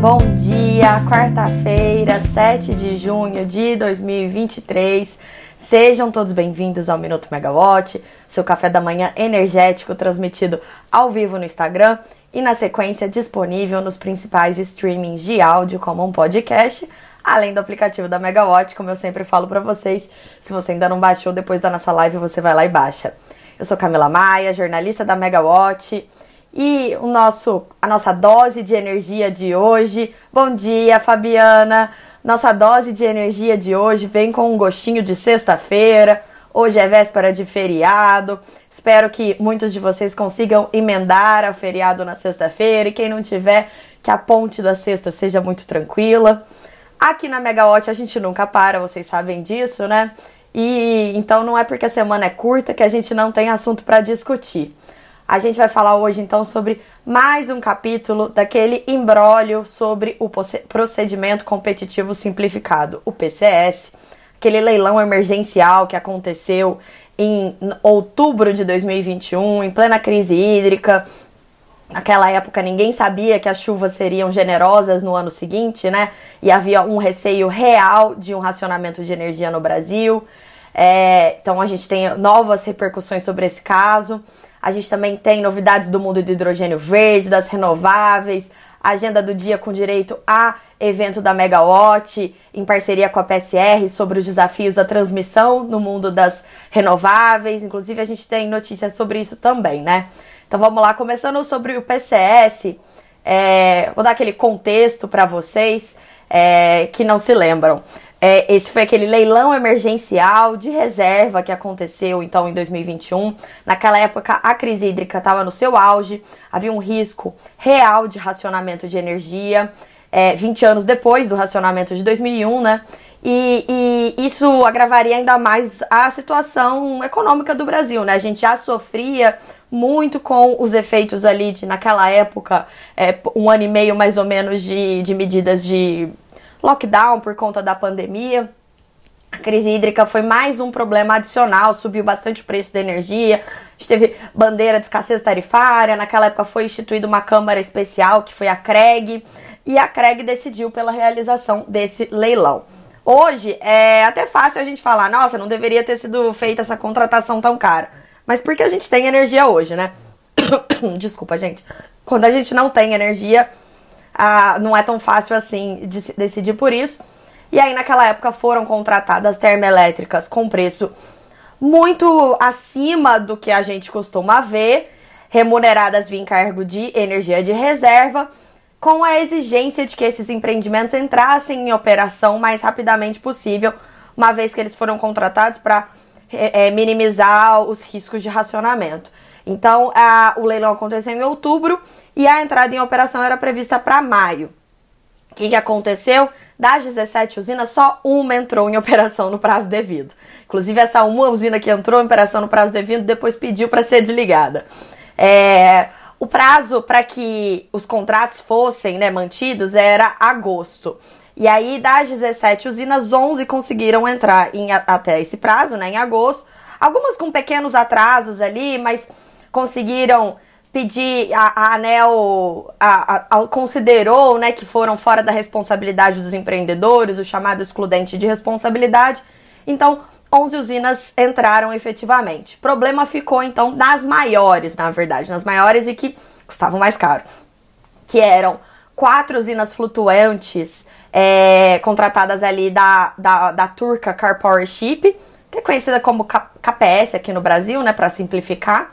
Bom dia, quarta-feira, 7 de junho de 2023. Sejam todos bem-vindos ao Minuto Megawatt, seu café da manhã energético transmitido ao vivo no Instagram e na sequência disponível nos principais streamings de áudio como um podcast, além do aplicativo da Megawatt, como eu sempre falo para vocês. Se você ainda não baixou depois da nossa live, você vai lá e baixa. Eu sou Camila Maia, jornalista da Megawatt e o nosso, a nossa dose de energia de hoje. Bom dia, Fabiana. Nossa dose de energia de hoje vem com um gostinho de sexta-feira. Hoje é véspera de feriado. Espero que muitos de vocês consigam emendar o feriado na sexta-feira e quem não tiver, que a ponte da sexta seja muito tranquila. Aqui na Megawatt a gente nunca para, vocês sabem disso, né? E então não é porque a semana é curta que a gente não tem assunto para discutir. A gente vai falar hoje então sobre mais um capítulo daquele embrólio sobre o procedimento competitivo simplificado, o PCS, aquele leilão emergencial que aconteceu em outubro de 2021, em plena crise hídrica. Naquela época ninguém sabia que as chuvas seriam generosas no ano seguinte, né? E havia um receio real de um racionamento de energia no Brasil. É, então a gente tem novas repercussões sobre esse caso. A gente também tem novidades do mundo do hidrogênio verde, das renováveis, agenda do dia com direito a evento da Megawatt em parceria com a PSR sobre os desafios da transmissão no mundo das renováveis. Inclusive a gente tem notícias sobre isso também, né? Então vamos lá, começando sobre o PCS, é, vou dar aquele contexto para vocês é, que não se lembram. É, esse foi aquele leilão emergencial de reserva que aconteceu então em 2021. Naquela época a crise hídrica estava no seu auge, havia um risco real de racionamento de energia. É, 20 anos depois do racionamento de 2001, né? E, e, isso agravaria ainda mais a situação econômica do Brasil, né? A gente já sofria muito com os efeitos ali de, naquela época, é, um ano e meio mais ou menos de, de medidas de lockdown por conta da pandemia. A crise hídrica foi mais um problema adicional, subiu bastante o preço da energia. A gente teve bandeira de escassez tarifária. Naquela época foi instituída uma Câmara Especial, que foi a CREG, e a CREG decidiu pela realização desse leilão. Hoje é até fácil a gente falar, nossa, não deveria ter sido feita essa contratação tão cara. Mas porque a gente tem energia hoje, né? Desculpa, gente. Quando a gente não tem energia, ah, não é tão fácil assim de decidir por isso. E aí, naquela época, foram contratadas termoelétricas com preço muito acima do que a gente costuma ver, remuneradas via encargo de energia de reserva, com a exigência de que esses empreendimentos entrassem em operação o mais rapidamente possível, uma vez que eles foram contratados para é, é, minimizar os riscos de racionamento. Então, a, o leilão aconteceu em outubro e a entrada em operação era prevista para maio. O que, que aconteceu? Das 17 usinas, só uma entrou em operação no prazo devido. Inclusive, essa uma usina que entrou em operação no prazo devido depois pediu para ser desligada. É, o prazo para que os contratos fossem né, mantidos era agosto. E aí, das 17 usinas, 11 conseguiram entrar em, até esse prazo, né, em agosto. Algumas com pequenos atrasos ali, mas conseguiram pedir a, a ANEL a, a, considerou né, que foram fora da responsabilidade dos empreendedores, o chamado excludente de responsabilidade. Então, 11 usinas entraram efetivamente. Problema ficou então nas maiores, na verdade, nas maiores e que custavam mais caro, que eram quatro usinas flutuantes é, contratadas ali da, da, da turca Car Power Ship, que é conhecida como KPS aqui no Brasil, né, para simplificar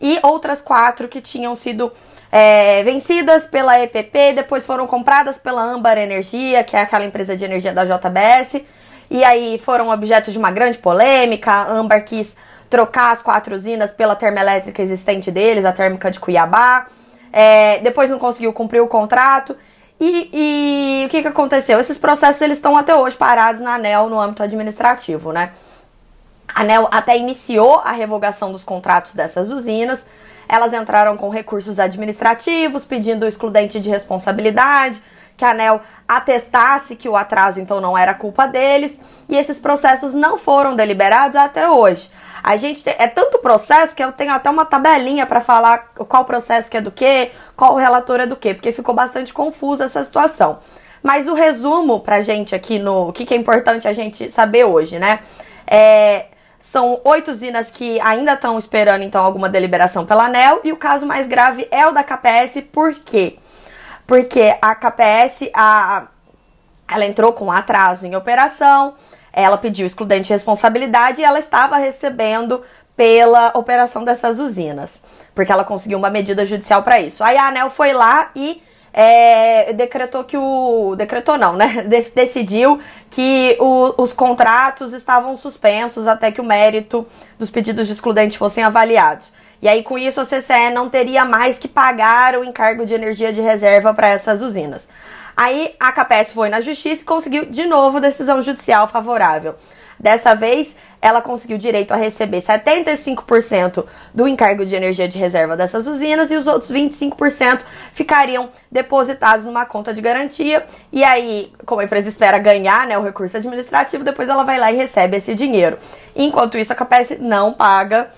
e outras quatro que tinham sido é, vencidas pela EPP, depois foram compradas pela Ambar Energia, que é aquela empresa de energia da JBS, e aí foram objeto de uma grande polêmica. A Ambar quis trocar as quatro usinas pela termoelétrica existente deles, a térmica de Cuiabá. É, depois não conseguiu cumprir o contrato. E, e, o que, que aconteceu? Esses processos eles estão até hoje parados na ANEL no âmbito administrativo, né? A ANEL até iniciou a revogação dos contratos dessas usinas. Elas entraram com recursos administrativos, pedindo o excludente de responsabilidade, que a ANEL atestasse que o atraso então não era culpa deles, e esses processos não foram deliberados até hoje. A gente tem, é tanto processo que eu tenho até uma tabelinha para falar qual processo que é do que, qual relator é do que, porque ficou bastante confusa essa situação. Mas o resumo pra gente aqui no o que, que é importante a gente saber hoje, né? É, são oito usinas que ainda estão esperando então alguma deliberação pela ANEL e o caso mais grave é o da KPS, por quê? Porque a KPS, a, ela entrou com atraso em operação, ela pediu excludente de responsabilidade e ela estava recebendo pela operação dessas usinas, porque ela conseguiu uma medida judicial para isso. Aí a ANEL foi lá e é, decretou que o. Decretou não, né? decidiu que o, os contratos estavam suspensos até que o mérito dos pedidos de excludente fossem avaliados. E aí, com isso, a CCE não teria mais que pagar o encargo de energia de reserva para essas usinas. Aí a KPS foi na justiça e conseguiu de novo decisão judicial favorável. Dessa vez, ela conseguiu direito a receber 75% do encargo de energia de reserva dessas usinas e os outros 25% ficariam depositados numa conta de garantia. E aí, como a empresa espera ganhar né, o recurso administrativo, depois ela vai lá e recebe esse dinheiro. Enquanto isso, a KPS não paga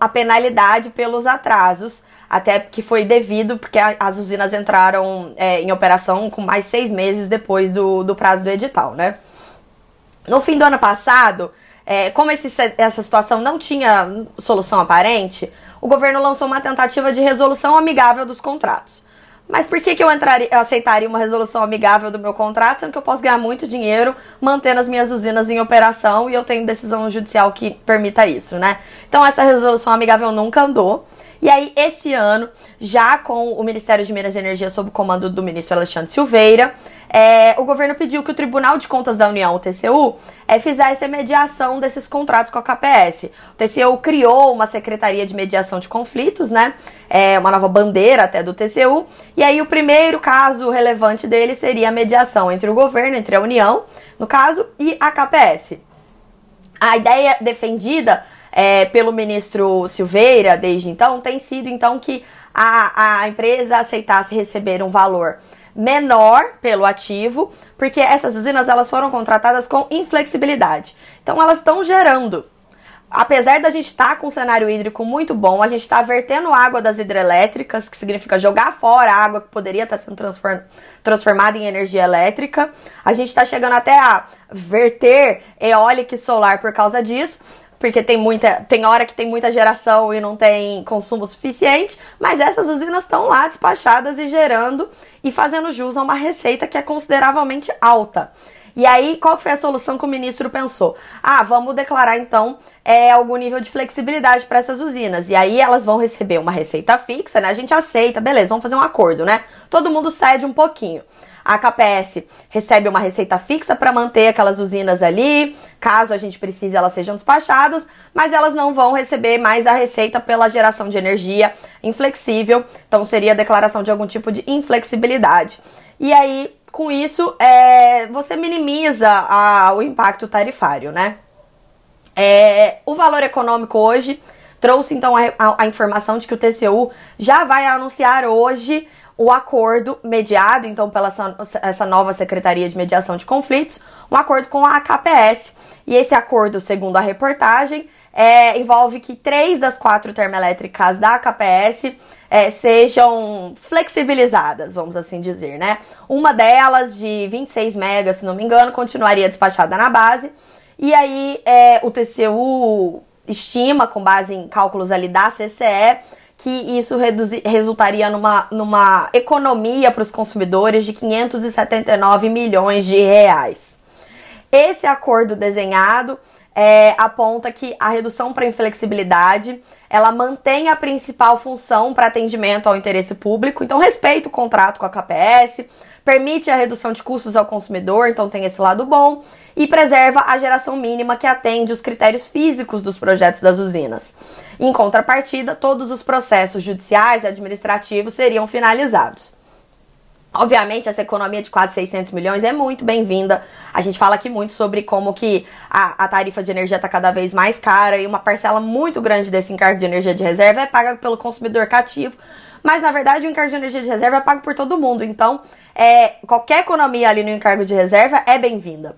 a penalidade pelos atrasos até que foi devido, porque as usinas entraram é, em operação com mais seis meses depois do, do prazo do edital, né? No fim do ano passado, é, como esse, essa situação não tinha solução aparente, o governo lançou uma tentativa de resolução amigável dos contratos. Mas por que, que eu, entraria, eu aceitaria uma resolução amigável do meu contrato, sendo que eu posso ganhar muito dinheiro mantendo as minhas usinas em operação e eu tenho decisão judicial que permita isso, né? Então essa resolução amigável nunca andou. E aí, esse ano, já com o Ministério de Minas e Energia sob o comando do ministro Alexandre Silveira, é, o governo pediu que o Tribunal de Contas da União, o TCU, é, fizesse a mediação desses contratos com a KPS. O TCU criou uma Secretaria de Mediação de Conflitos, né? É, uma nova bandeira até do TCU. E aí, o primeiro caso relevante dele seria a mediação entre o governo, entre a União, no caso, e a KPS. A ideia defendida é, pelo ministro Silveira desde então tem sido então que a, a empresa aceitasse receber um valor menor pelo ativo, porque essas usinas elas foram contratadas com inflexibilidade. Então elas estão gerando. Apesar da gente estar tá com um cenário hídrico muito bom, a gente está vertendo água das hidrelétricas, que significa jogar fora a água que poderia estar tá sendo transformada em energia elétrica. A gente está chegando até a verter eólica e solar por causa disso porque tem muita, tem hora que tem muita geração e não tem consumo suficiente, mas essas usinas estão lá despachadas e gerando e fazendo jus a uma receita que é consideravelmente alta. E aí, qual foi a solução que o ministro pensou? Ah, vamos declarar então é, algum nível de flexibilidade para essas usinas. E aí elas vão receber uma receita fixa, né? A gente aceita, beleza, vamos fazer um acordo, né? Todo mundo cede um pouquinho. A KPS recebe uma receita fixa para manter aquelas usinas ali, caso a gente precise elas sejam despachadas, mas elas não vão receber mais a receita pela geração de energia inflexível, então seria a declaração de algum tipo de inflexibilidade. E aí, com isso, é, você minimiza a, o impacto tarifário, né? É, o valor econômico hoje trouxe então a, a, a informação de que o TCU já vai anunciar hoje o acordo mediado, então, pela essa nova Secretaria de Mediação de Conflitos, um acordo com a KPS. E esse acordo, segundo a reportagem, é, envolve que três das quatro termoelétricas da KPS é, sejam flexibilizadas, vamos assim dizer, né? Uma delas, de 26 megas, se não me engano, continuaria despachada na base. E aí, é, o TCU estima, com base em cálculos ali da CCE, que isso resultaria numa, numa economia para os consumidores de 579 milhões de reais. Esse acordo desenhado é, aponta que a redução para inflexibilidade ela mantém a principal função para atendimento ao interesse público, então respeita o contrato com a KPS, permite a redução de custos ao consumidor, então tem esse lado bom, e preserva a geração mínima que atende os critérios físicos dos projetos das usinas. Em contrapartida, todos os processos judiciais e administrativos seriam finalizados. Obviamente, essa economia de quase 600 milhões é muito bem-vinda. A gente fala aqui muito sobre como que a, a tarifa de energia está cada vez mais cara e uma parcela muito grande desse encargo de energia de reserva é paga pelo consumidor cativo. Mas, na verdade, o encargo de energia de reserva é pago por todo mundo. Então, é, qualquer economia ali no encargo de reserva é bem-vinda.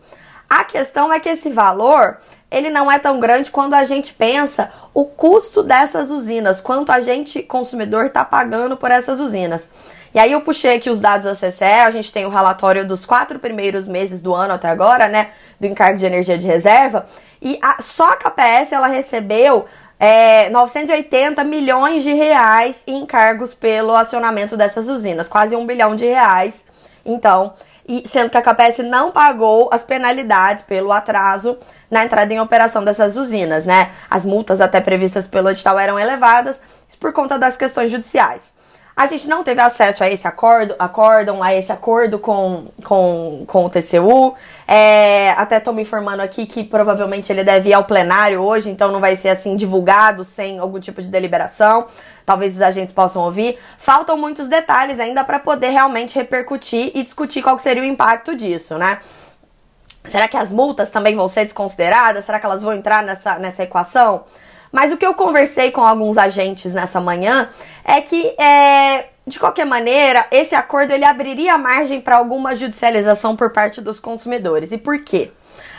A questão é que esse valor ele não é tão grande quando a gente pensa o custo dessas usinas, quanto a gente, consumidor, está pagando por essas usinas. E aí eu puxei aqui os dados da CCE, a gente tem o relatório dos quatro primeiros meses do ano até agora, né, do encargo de energia de reserva, e a, só a KPS ela recebeu é, 980 milhões de reais em encargos pelo acionamento dessas usinas, quase um bilhão de reais. Então, e sendo que a KPS não pagou as penalidades pelo atraso na entrada em operação dessas usinas, né? As multas até previstas pelo edital eram elevadas por conta das questões judiciais. A gente não teve acesso a esse acordo, acórdão, a esse acordo com, com, com o TCU. É, até estou me informando aqui que provavelmente ele deve ir ao plenário hoje, então não vai ser assim divulgado sem algum tipo de deliberação. Talvez os agentes possam ouvir. Faltam muitos detalhes ainda para poder realmente repercutir e discutir qual seria o impacto disso, né? Será que as multas também vão ser desconsideradas? Será que elas vão entrar nessa, nessa equação? Mas o que eu conversei com alguns agentes nessa manhã é que, é, de qualquer maneira, esse acordo ele abriria margem para alguma judicialização por parte dos consumidores. E por quê?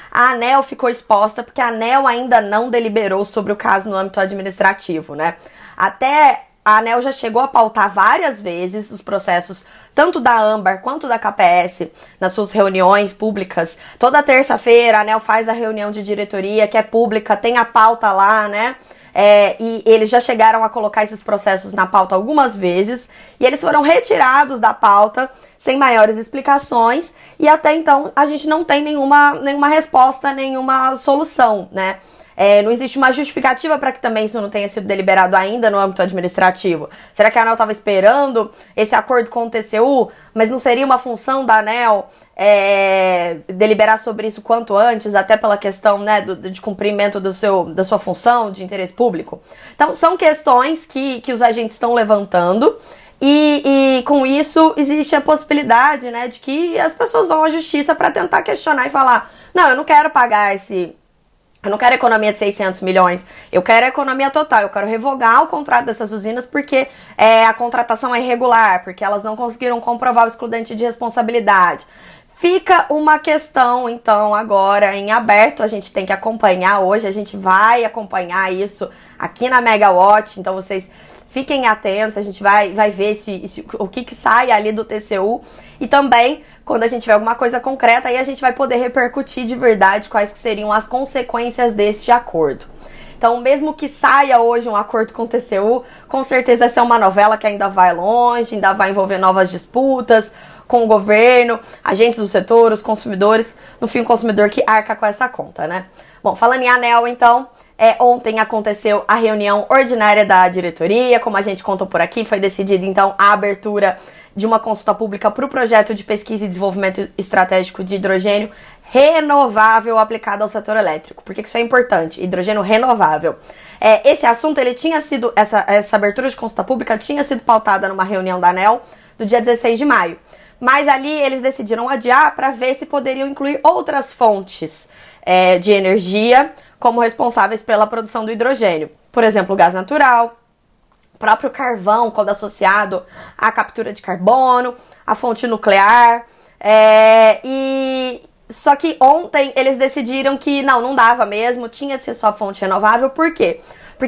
A ANEL ficou exposta porque a ANEL ainda não deliberou sobre o caso no âmbito administrativo, né? Até a ANEL já chegou a pautar várias vezes os processos, tanto da AMBAR quanto da KPS, nas suas reuniões públicas. Toda terça-feira a ANEL faz a reunião de diretoria, que é pública, tem a pauta lá, né? É, e eles já chegaram a colocar esses processos na pauta algumas vezes, e eles foram retirados da pauta sem maiores explicações, e até então a gente não tem nenhuma, nenhuma resposta, nenhuma solução, né? É, não existe uma justificativa para que também isso não tenha sido deliberado ainda no âmbito administrativo. Será que a ANEL estava esperando esse acordo com o TCU, mas não seria uma função da ANEL é, deliberar sobre isso quanto antes, até pela questão né, do, de cumprimento do seu, da sua função de interesse público? Então, são questões que, que os agentes estão levantando. E, e, com isso existe a possibilidade, né, de que as pessoas vão à justiça para tentar questionar e falar: não, eu não quero pagar esse, eu não quero economia de 600 milhões, eu quero economia total, eu quero revogar o contrato dessas usinas porque é, a contratação é irregular, porque elas não conseguiram comprovar o excludente de responsabilidade. Fica uma questão, então, agora em aberto, a gente tem que acompanhar hoje, a gente vai acompanhar isso aqui na Megawatt, então vocês fiquem atentos, a gente vai, vai ver se, o que, que sai ali do TCU e também quando a gente tiver alguma coisa concreta, aí a gente vai poder repercutir de verdade quais que seriam as consequências deste acordo. Então, mesmo que saia hoje um acordo com o TCU, com certeza essa é uma novela que ainda vai longe, ainda vai envolver novas disputas com o governo, agentes do setor, os consumidores, no fim o consumidor que arca com essa conta, né? Bom, falando em anel, então, é, ontem aconteceu a reunião ordinária da diretoria, como a gente contou por aqui, foi decidida então a abertura de uma consulta pública para o projeto de pesquisa e desenvolvimento estratégico de hidrogênio renovável aplicado ao setor elétrico. Por que isso é importante? Hidrogênio renovável. É, esse assunto, ele tinha sido, essa, essa abertura de consulta pública tinha sido pautada numa reunião da ANEL do dia 16 de maio. Mas ali eles decidiram adiar para ver se poderiam incluir outras fontes é, de energia como responsáveis pela produção do hidrogênio. Por exemplo, o gás natural, próprio carvão, quando associado à captura de carbono, a fonte nuclear. É, e só que ontem eles decidiram que não, não dava mesmo, tinha de ser só fonte renovável, por quê? Porque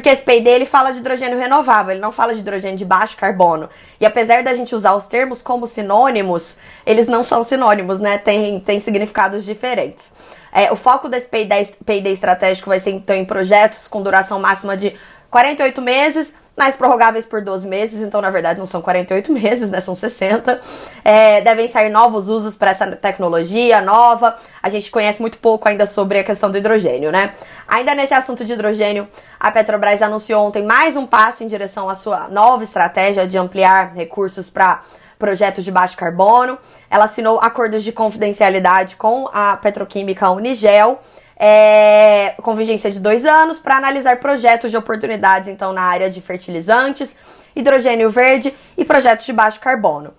esse PID ele fala de hidrogênio renovável, ele não fala de hidrogênio de baixo carbono. E apesar da gente usar os termos como sinônimos, eles não são sinônimos, né? Tem, tem significados diferentes. É, o foco desse PID estratégico vai ser então em projetos com duração máxima de 48 meses, mais prorrogáveis por 12 meses, então na verdade não são 48 meses, né? São 60. É, devem sair novos usos para essa tecnologia nova. A gente conhece muito pouco ainda sobre a questão do hidrogênio, né? Ainda nesse assunto de hidrogênio, a Petrobras anunciou ontem mais um passo em direção à sua nova estratégia de ampliar recursos para projetos de baixo carbono. Ela assinou acordos de confidencialidade com a petroquímica Unigel é, com vigência de dois anos, para analisar projetos de oportunidades, então, na área de fertilizantes, hidrogênio verde e projetos de baixo carbono.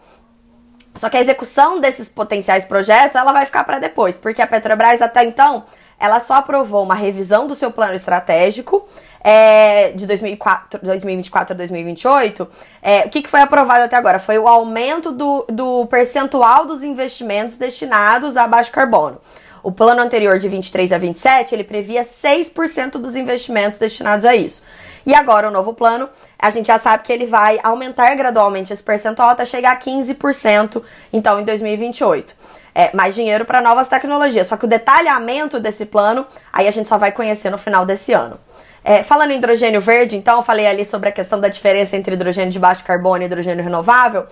Só que a execução desses potenciais projetos, ela vai ficar para depois, porque a Petrobras até então, ela só aprovou uma revisão do seu plano estratégico é, de 2004, 2024 a 2028. É, o que, que foi aprovado até agora? Foi o aumento do, do percentual dos investimentos destinados a baixo carbono. O plano anterior de 23 a 27, ele previa 6% dos investimentos destinados a isso. E agora o novo plano, a gente já sabe que ele vai aumentar gradualmente esse percentual até chegar a 15%, então em 2028. É, mais dinheiro para novas tecnologias. Só que o detalhamento desse plano, aí a gente só vai conhecer no final desse ano. É, falando em hidrogênio verde, então, eu falei ali sobre a questão da diferença entre hidrogênio de baixo carbono e hidrogênio renovável.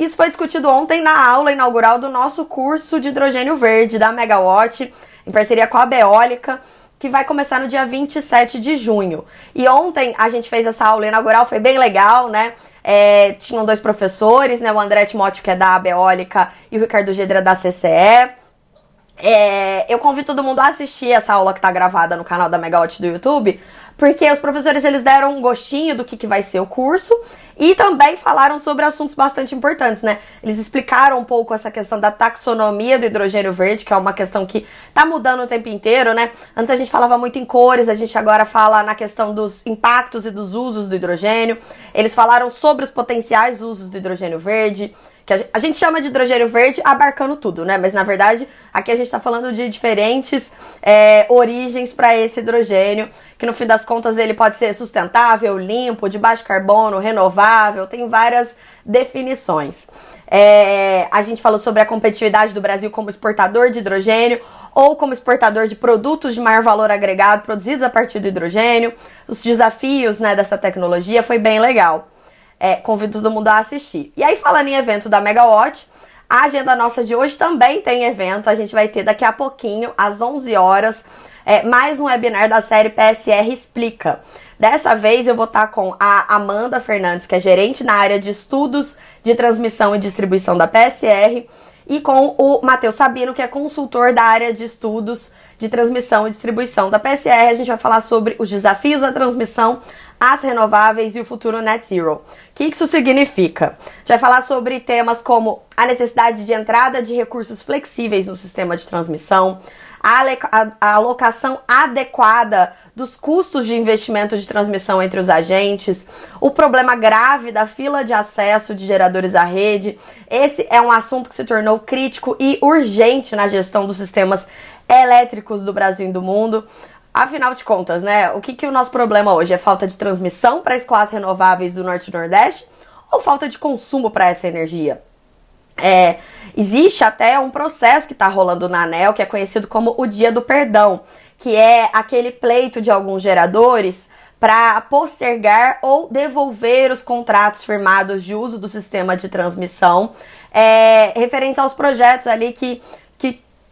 Isso foi discutido ontem na aula inaugural do nosso curso de hidrogênio verde da Megawatt, em parceria com a Beólica, que vai começar no dia 27 de junho. E ontem a gente fez essa aula inaugural, foi bem legal, né? É, tinham dois professores, né? O André Timóteo, que é da Beólica, e o Ricardo Gedra, da CCE. É, eu convido todo mundo a assistir essa aula que tá gravada no canal da Megawatt do YouTube, porque os professores eles deram um gostinho do que, que vai ser o curso e também falaram sobre assuntos bastante importantes, né? Eles explicaram um pouco essa questão da taxonomia do hidrogênio verde, que é uma questão que tá mudando o tempo inteiro, né? Antes a gente falava muito em cores, a gente agora fala na questão dos impactos e dos usos do hidrogênio. Eles falaram sobre os potenciais usos do hidrogênio verde, que a gente chama de hidrogênio verde abarcando tudo, né? Mas na verdade, aqui a gente está falando de diferentes é, origens para esse hidrogênio, que no fim das contas ele pode ser sustentável, limpo, de baixo carbono, renovável, tem várias definições. É, a gente falou sobre a competitividade do Brasil como exportador de hidrogênio ou como exportador de produtos de maior valor agregado produzidos a partir do hidrogênio, os desafios né, dessa tecnologia, foi bem legal. É, convido todo mundo a assistir. E aí, falando em evento da Megawatt, a agenda nossa de hoje também tem evento. A gente vai ter daqui a pouquinho, às 11 horas, é, mais um webinar da série PSR Explica. Dessa vez eu vou estar com a Amanda Fernandes, que é gerente na área de estudos de transmissão e distribuição da PSR, e com o Matheus Sabino, que é consultor da área de estudos de transmissão e distribuição da PSR. A gente vai falar sobre os desafios da transmissão as renováveis e o futuro net zero. O que isso significa? A gente vai falar sobre temas como a necessidade de entrada de recursos flexíveis no sistema de transmissão, a alocação adequada dos custos de investimento de transmissão entre os agentes, o problema grave da fila de acesso de geradores à rede. Esse é um assunto que se tornou crítico e urgente na gestão dos sistemas elétricos do Brasil e do mundo. Afinal de contas, né? O que, que o nosso problema hoje? É falta de transmissão para as renováveis do Norte e Nordeste ou falta de consumo para essa energia? É, existe até um processo que está rolando na ANEL que é conhecido como o Dia do Perdão, que é aquele pleito de alguns geradores para postergar ou devolver os contratos firmados de uso do sistema de transmissão é, aos projetos ali que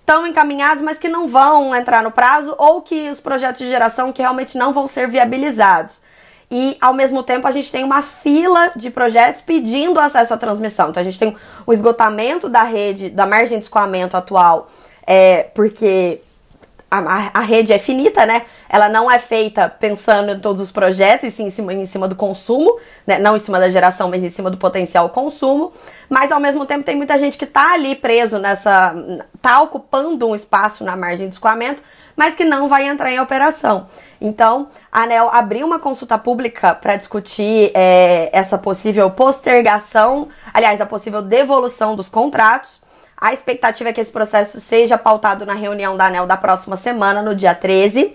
estão encaminhados, mas que não vão entrar no prazo, ou que os projetos de geração que realmente não vão ser viabilizados. E ao mesmo tempo a gente tem uma fila de projetos pedindo acesso à transmissão. Então a gente tem o esgotamento da rede, da margem de escoamento atual, é, porque a, a, rede é finita, né? Ela não é feita pensando em todos os projetos, e sim em cima, em cima do consumo, né? Não em cima da geração, mas em cima do potencial consumo. Mas ao mesmo tempo tem muita gente que tá ali preso nessa. tá ocupando um espaço na margem de escoamento, mas que não vai entrar em operação. Então, a ANEL abriu uma consulta pública para discutir é, essa possível postergação, aliás, a possível devolução dos contratos. A expectativa é que esse processo seja pautado na reunião da ANEL da próxima semana, no dia 13,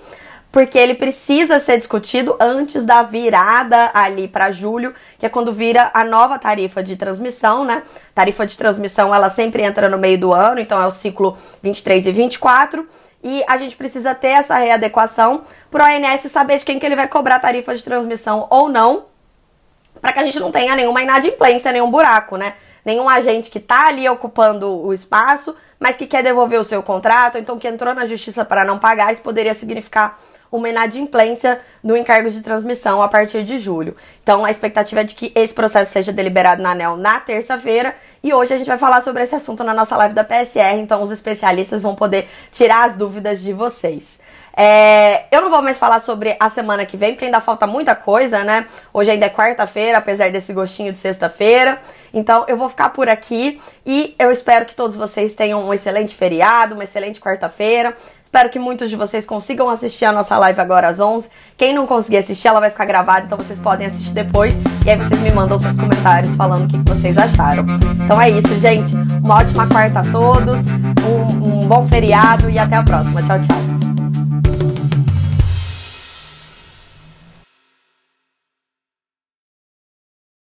porque ele precisa ser discutido antes da virada ali para julho, que é quando vira a nova tarifa de transmissão, né? Tarifa de transmissão, ela sempre entra no meio do ano, então é o ciclo 23 e 24. E a gente precisa ter essa readequação para o ONS saber de quem que ele vai cobrar tarifa de transmissão ou não, para que a gente não tenha nenhuma inadimplência, nenhum buraco, né? Nenhum agente que está ali ocupando o espaço, mas que quer devolver o seu contrato, então que entrou na justiça para não pagar, isso poderia significar uma inadimplência do encargo de transmissão a partir de julho. Então, a expectativa é de que esse processo seja deliberado na ANEL na terça-feira e hoje a gente vai falar sobre esse assunto na nossa live da PSR, então os especialistas vão poder tirar as dúvidas de vocês. É, eu não vou mais falar sobre a semana que vem, porque ainda falta muita coisa, né? Hoje ainda é quarta-feira, apesar desse gostinho de sexta-feira. Então eu vou ficar por aqui e eu espero que todos vocês tenham um excelente feriado, uma excelente quarta-feira. Espero que muitos de vocês consigam assistir a nossa live agora às 11. Quem não conseguir assistir, ela vai ficar gravada, então vocês podem assistir depois. E aí vocês me mandam seus comentários falando o que, vocês acharam. Então é isso, gente. Uma ótima quarta a todos. Um, um bom feriado e até a próxima. Tchau, tchau.